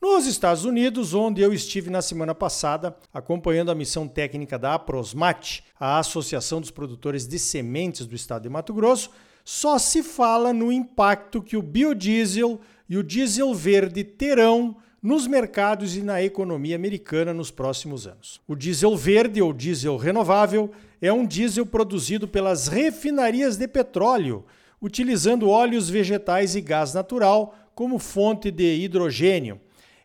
Nos Estados Unidos, onde eu estive na semana passada, acompanhando a missão técnica da Aprosmate, a Associação dos Produtores de Sementes do Estado de Mato Grosso, só se fala no impacto que o biodiesel e o diesel verde terão nos mercados e na economia americana nos próximos anos. O diesel verde ou diesel renovável é um diesel produzido pelas refinarias de petróleo, utilizando óleos vegetais e gás natural como fonte de hidrogênio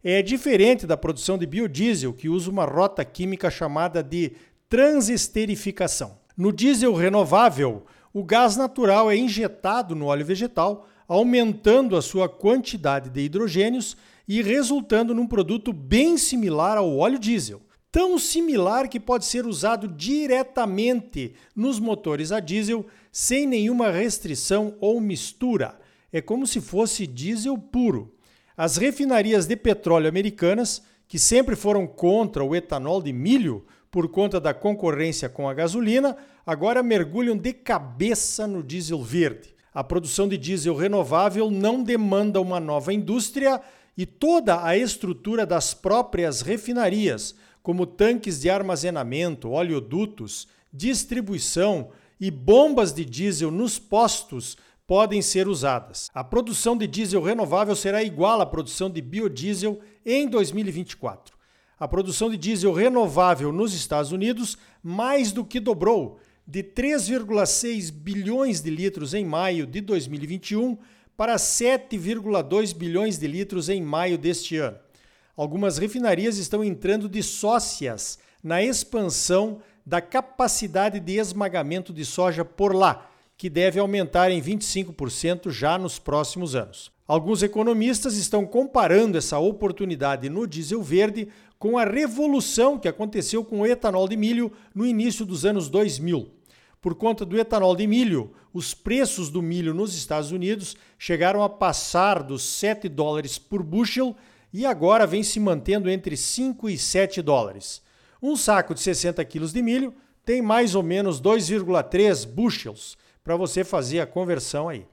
é diferente da produção de biodiesel, que usa uma rota química chamada de transesterificação. No diesel renovável, o gás natural é injetado no óleo vegetal, aumentando a sua quantidade de hidrogênios e resultando num produto bem similar ao óleo diesel. Tão similar que pode ser usado diretamente nos motores a diesel sem nenhuma restrição ou mistura. É como se fosse diesel puro. As refinarias de petróleo americanas, que sempre foram contra o etanol de milho por conta da concorrência com a gasolina, agora mergulham de cabeça no diesel verde. A produção de diesel renovável não demanda uma nova indústria e toda a estrutura das próprias refinarias, como tanques de armazenamento, oleodutos, distribuição e bombas de diesel nos postos, podem ser usadas. A produção de diesel renovável será igual à produção de biodiesel em 2024. A produção de diesel renovável nos Estados Unidos mais do que dobrou, de 3,6 bilhões de litros em maio de 2021 para 7,2 bilhões de litros em maio deste ano. Algumas refinarias estão entrando de sócias na expansão da capacidade de esmagamento de soja por lá que deve aumentar em 25% já nos próximos anos. Alguns economistas estão comparando essa oportunidade no diesel verde com a revolução que aconteceu com o etanol de milho no início dos anos 2000. Por conta do etanol de milho, os preços do milho nos Estados Unidos chegaram a passar dos 7 dólares por bushel e agora vem se mantendo entre 5 e 7 dólares. Um saco de 60 quilos de milho tem mais ou menos 2,3 bushels para você fazer a conversão aí.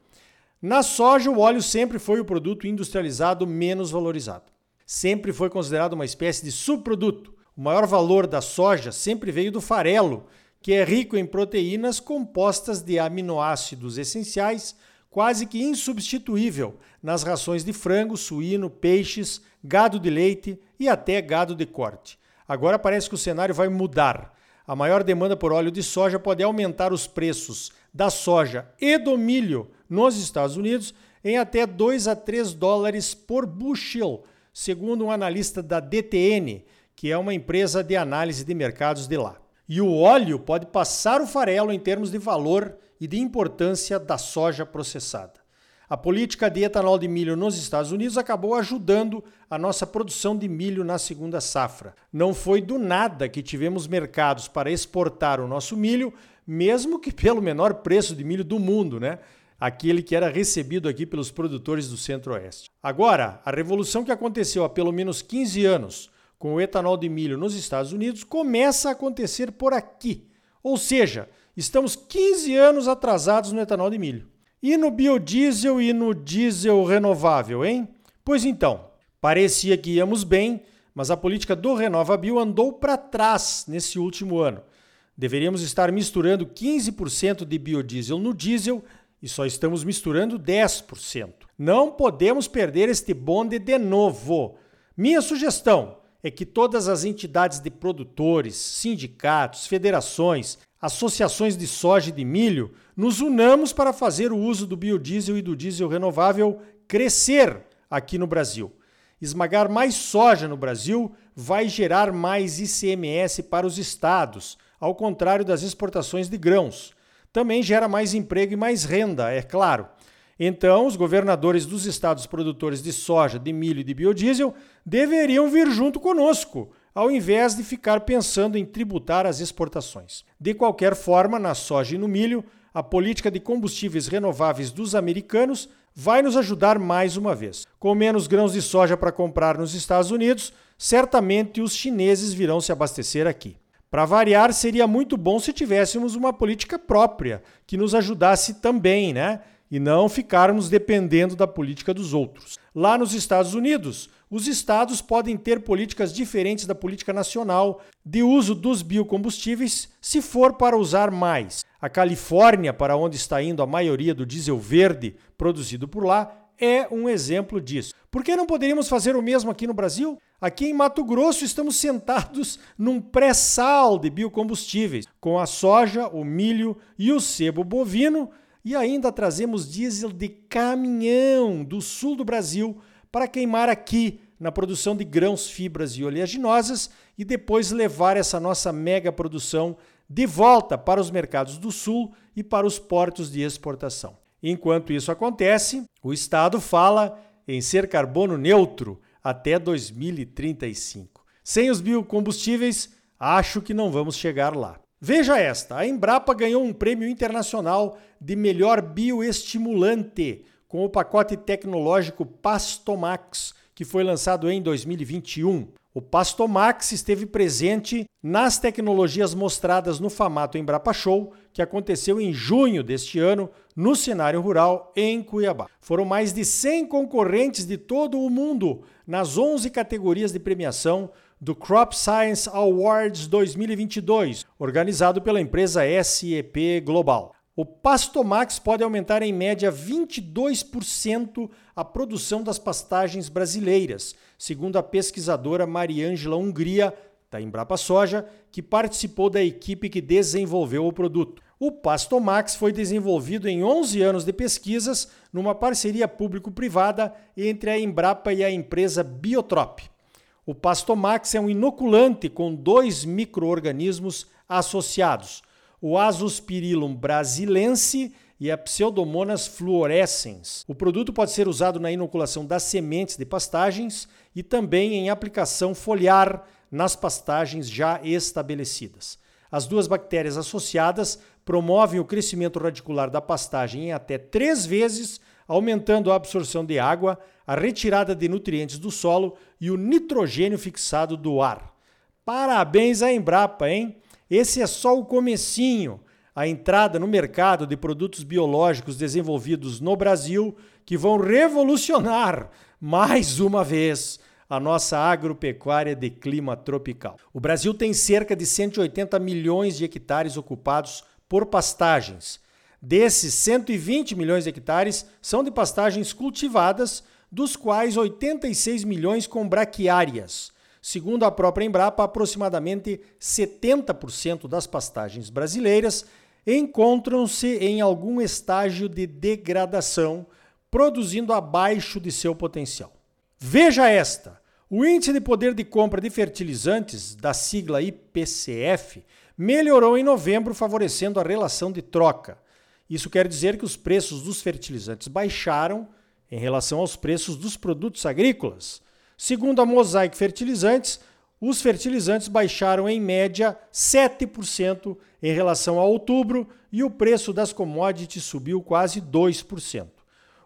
Na soja, o óleo sempre foi o produto industrializado menos valorizado. Sempre foi considerado uma espécie de subproduto. O maior valor da soja sempre veio do farelo, que é rico em proteínas compostas de aminoácidos essenciais, quase que insubstituível nas rações de frango, suíno, peixes, gado de leite e até gado de corte. Agora parece que o cenário vai mudar. A maior demanda por óleo de soja pode aumentar os preços da soja e do milho nos Estados Unidos em até 2 a 3 dólares por bushel, segundo um analista da DTN, que é uma empresa de análise de mercados de lá. E o óleo pode passar o farelo em termos de valor e de importância da soja processada. A política de etanol de milho nos Estados Unidos acabou ajudando a nossa produção de milho na segunda safra. Não foi do nada que tivemos mercados para exportar o nosso milho, mesmo que pelo menor preço de milho do mundo, né? Aquele que era recebido aqui pelos produtores do Centro-Oeste. Agora, a revolução que aconteceu há pelo menos 15 anos com o etanol de milho nos Estados Unidos começa a acontecer por aqui. Ou seja, estamos 15 anos atrasados no etanol de milho. E no biodiesel e no diesel renovável, hein? Pois então, parecia que íamos bem, mas a política do RenovaBio andou para trás nesse último ano. Deveríamos estar misturando 15% de biodiesel no diesel e só estamos misturando 10%. Não podemos perder este bonde de novo. Minha sugestão é que todas as entidades de produtores, sindicatos, federações, associações de soja e de milho nos unamos para fazer o uso do biodiesel e do diesel renovável crescer aqui no Brasil. Esmagar mais soja no Brasil vai gerar mais ICMS para os estados, ao contrário das exportações de grãos. Também gera mais emprego e mais renda, é claro. Então, os governadores dos estados produtores de soja, de milho e de biodiesel deveriam vir junto conosco ao invés de ficar pensando em tributar as exportações. De qualquer forma, na soja e no milho, a política de combustíveis renováveis dos americanos vai nos ajudar mais uma vez. Com menos grãos de soja para comprar nos Estados Unidos, certamente os chineses virão se abastecer aqui. Para variar, seria muito bom se tivéssemos uma política própria que nos ajudasse também, né? E não ficarmos dependendo da política dos outros. Lá nos Estados Unidos, os estados podem ter políticas diferentes da política nacional de uso dos biocombustíveis, se for para usar mais. A Califórnia, para onde está indo a maioria do diesel verde produzido por lá, é um exemplo disso. Por que não poderíamos fazer o mesmo aqui no Brasil? Aqui em Mato Grosso estamos sentados num pré-sal de biocombustíveis, com a soja, o milho e o sebo bovino, e ainda trazemos diesel de caminhão do sul do Brasil para queimar aqui na produção de grãos, fibras e oleaginosas e depois levar essa nossa mega produção de volta para os mercados do sul e para os portos de exportação. Enquanto isso acontece, o Estado fala em ser carbono neutro até 2035. Sem os biocombustíveis, acho que não vamos chegar lá. Veja esta: a Embrapa ganhou um prêmio internacional de melhor bioestimulante com o pacote tecnológico Pastomax, que foi lançado em 2021. O Pastomax esteve presente nas tecnologias mostradas no Famato Embrapa Show, que aconteceu em junho deste ano no cenário rural em Cuiabá. Foram mais de 100 concorrentes de todo o mundo nas 11 categorias de premiação do Crop Science Awards 2022, organizado pela empresa SEP Global. O Pastomax pode aumentar em média 22% a produção das pastagens brasileiras, segundo a pesquisadora Mariângela Hungria, da Embrapa Soja, que participou da equipe que desenvolveu o produto. O Pastomax foi desenvolvido em 11 anos de pesquisas numa parceria público-privada entre a Embrapa e a empresa Biotrop. O Pastomax é um inoculante com dois microorganismos associados o Azospirillum brasilense e a Pseudomonas fluorescens. O produto pode ser usado na inoculação das sementes de pastagens e também em aplicação foliar nas pastagens já estabelecidas. As duas bactérias associadas promovem o crescimento radicular da pastagem em até três vezes, aumentando a absorção de água, a retirada de nutrientes do solo e o nitrogênio fixado do ar. Parabéns à Embrapa, hein? Esse é só o comecinho, a entrada no mercado de produtos biológicos desenvolvidos no Brasil que vão revolucionar mais uma vez a nossa agropecuária de clima tropical. O Brasil tem cerca de 180 milhões de hectares ocupados por pastagens. Desses 120 milhões de hectares são de pastagens cultivadas, dos quais 86 milhões com braquiárias. Segundo a própria Embrapa, aproximadamente 70% das pastagens brasileiras encontram-se em algum estágio de degradação, produzindo abaixo de seu potencial. Veja esta: o índice de poder de compra de fertilizantes, da sigla IPCF, melhorou em novembro, favorecendo a relação de troca. Isso quer dizer que os preços dos fertilizantes baixaram em relação aos preços dos produtos agrícolas. Segundo a Mosaic Fertilizantes, os fertilizantes baixaram em média 7% em relação a outubro e o preço das commodities subiu quase 2%.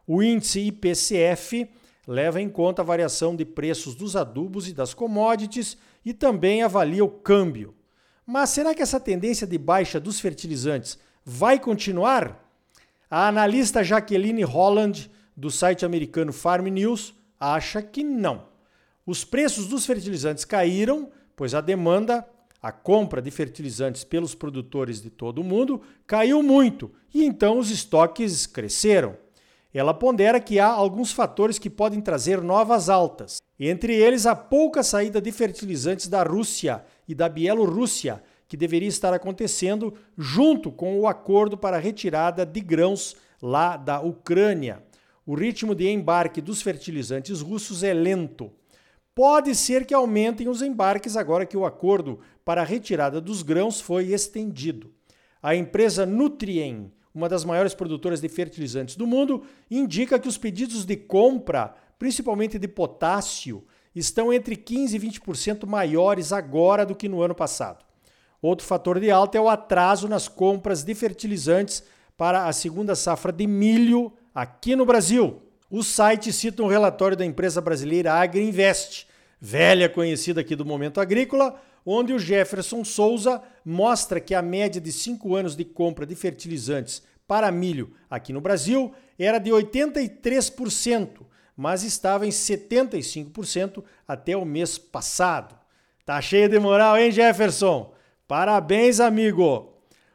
O índice IPCF leva em conta a variação de preços dos adubos e das commodities e também avalia o câmbio. Mas será que essa tendência de baixa dos fertilizantes vai continuar? A analista Jaqueline Holland, do site americano Farm News, acha que não. Os preços dos fertilizantes caíram, pois a demanda, a compra de fertilizantes pelos produtores de todo o mundo caiu muito e então os estoques cresceram. Ela pondera que há alguns fatores que podem trazer novas altas, entre eles a pouca saída de fertilizantes da Rússia e da Bielorrússia, que deveria estar acontecendo junto com o acordo para a retirada de grãos lá da Ucrânia. O ritmo de embarque dos fertilizantes russos é lento. Pode ser que aumentem os embarques agora que o acordo para a retirada dos grãos foi estendido. A empresa Nutrien, uma das maiores produtoras de fertilizantes do mundo, indica que os pedidos de compra, principalmente de potássio, estão entre 15% e 20% maiores agora do que no ano passado. Outro fator de alta é o atraso nas compras de fertilizantes para a segunda safra de milho aqui no Brasil. O site cita um relatório da empresa brasileira AgriInvest, velha conhecida aqui do Momento Agrícola, onde o Jefferson Souza mostra que a média de cinco anos de compra de fertilizantes para milho aqui no Brasil era de 83%, mas estava em 75% até o mês passado. Tá cheio de moral, hein, Jefferson? Parabéns, amigo!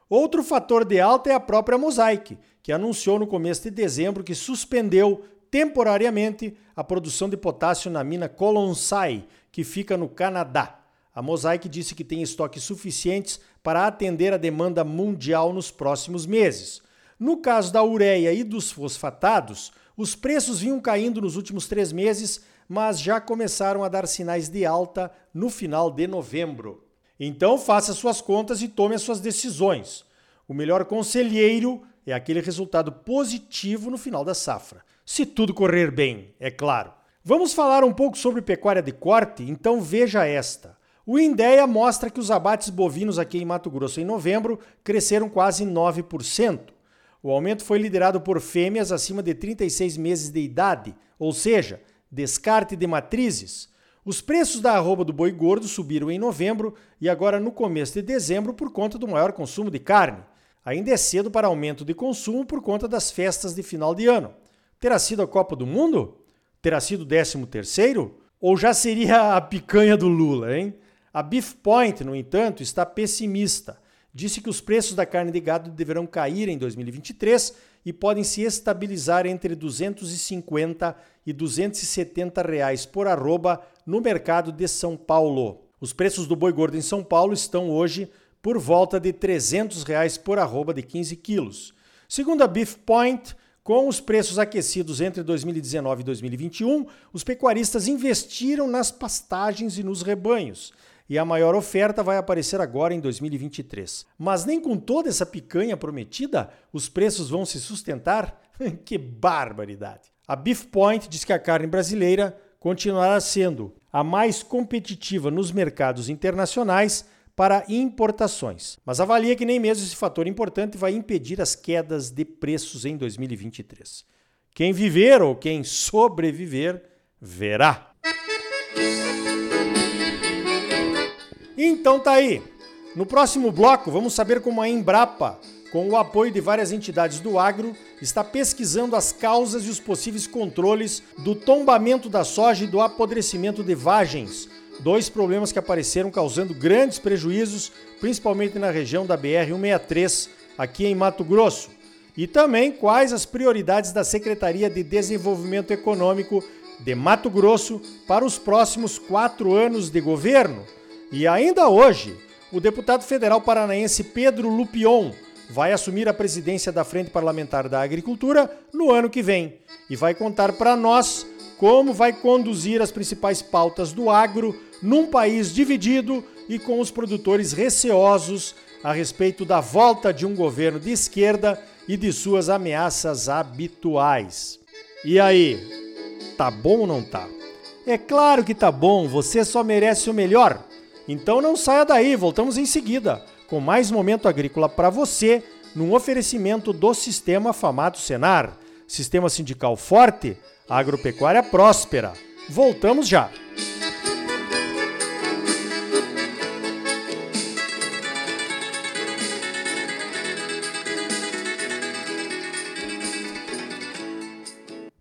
Outro fator de alta é a própria Mosaic, que anunciou no começo de dezembro que suspendeu temporariamente a produção de potássio na mina Colonsai, que fica no Canadá. A Mosaic disse que tem estoques suficientes para atender a demanda mundial nos próximos meses. No caso da ureia e dos fosfatados, os preços vinham caindo nos últimos três meses, mas já começaram a dar sinais de alta no final de novembro. Então faça suas contas e tome as suas decisões. O melhor conselheiro é aquele resultado positivo no final da safra. Se tudo correr bem, é claro. Vamos falar um pouco sobre pecuária de corte? Então veja esta. O INDEA mostra que os abates bovinos aqui em Mato Grosso em novembro cresceram quase 9%. O aumento foi liderado por fêmeas acima de 36 meses de idade, ou seja, descarte de matrizes, os preços da arroba do boi gordo subiram em novembro e agora no começo de dezembro por conta do maior consumo de carne. Ainda é cedo para aumento de consumo por conta das festas de final de ano. Terá sido a Copa do Mundo? Terá sido o 13 terceiro? Ou já seria a picanha do Lula, hein? A Beef Point, no entanto, está pessimista. Disse que os preços da carne de gado deverão cair em 2023 e podem se estabilizar entre 250 e 270 reais por arroba no mercado de São Paulo. Os preços do boi gordo em São Paulo estão hoje por volta de 300 reais por arroba de 15 quilos. Segundo a Beef Point, com os preços aquecidos entre 2019 e 2021, os pecuaristas investiram nas pastagens e nos rebanhos. E a maior oferta vai aparecer agora em 2023. Mas nem com toda essa picanha prometida, os preços vão se sustentar? que barbaridade! A Beef Point diz que a carne brasileira continuará sendo a mais competitiva nos mercados internacionais para importações, mas avalia que nem mesmo esse fator importante vai impedir as quedas de preços em 2023. Quem viver ou quem sobreviver, verá. Então tá aí. No próximo bloco, vamos saber como a Embrapa com o apoio de várias entidades do agro, está pesquisando as causas e os possíveis controles do tombamento da soja e do apodrecimento de vagens, dois problemas que apareceram causando grandes prejuízos, principalmente na região da BR-163, aqui em Mato Grosso. E também quais as prioridades da Secretaria de Desenvolvimento Econômico de Mato Grosso para os próximos quatro anos de governo. E ainda hoje, o deputado federal paranaense Pedro Lupion vai assumir a presidência da Frente Parlamentar da Agricultura no ano que vem e vai contar para nós como vai conduzir as principais pautas do agro num país dividido e com os produtores receosos a respeito da volta de um governo de esquerda e de suas ameaças habituais. E aí, tá bom ou não tá? É claro que tá bom, você só merece o melhor. Então não saia daí, voltamos em seguida com mais momento agrícola para você, num oferecimento do Sistema Famato Senar. Sistema sindical forte, agropecuária próspera. Voltamos já!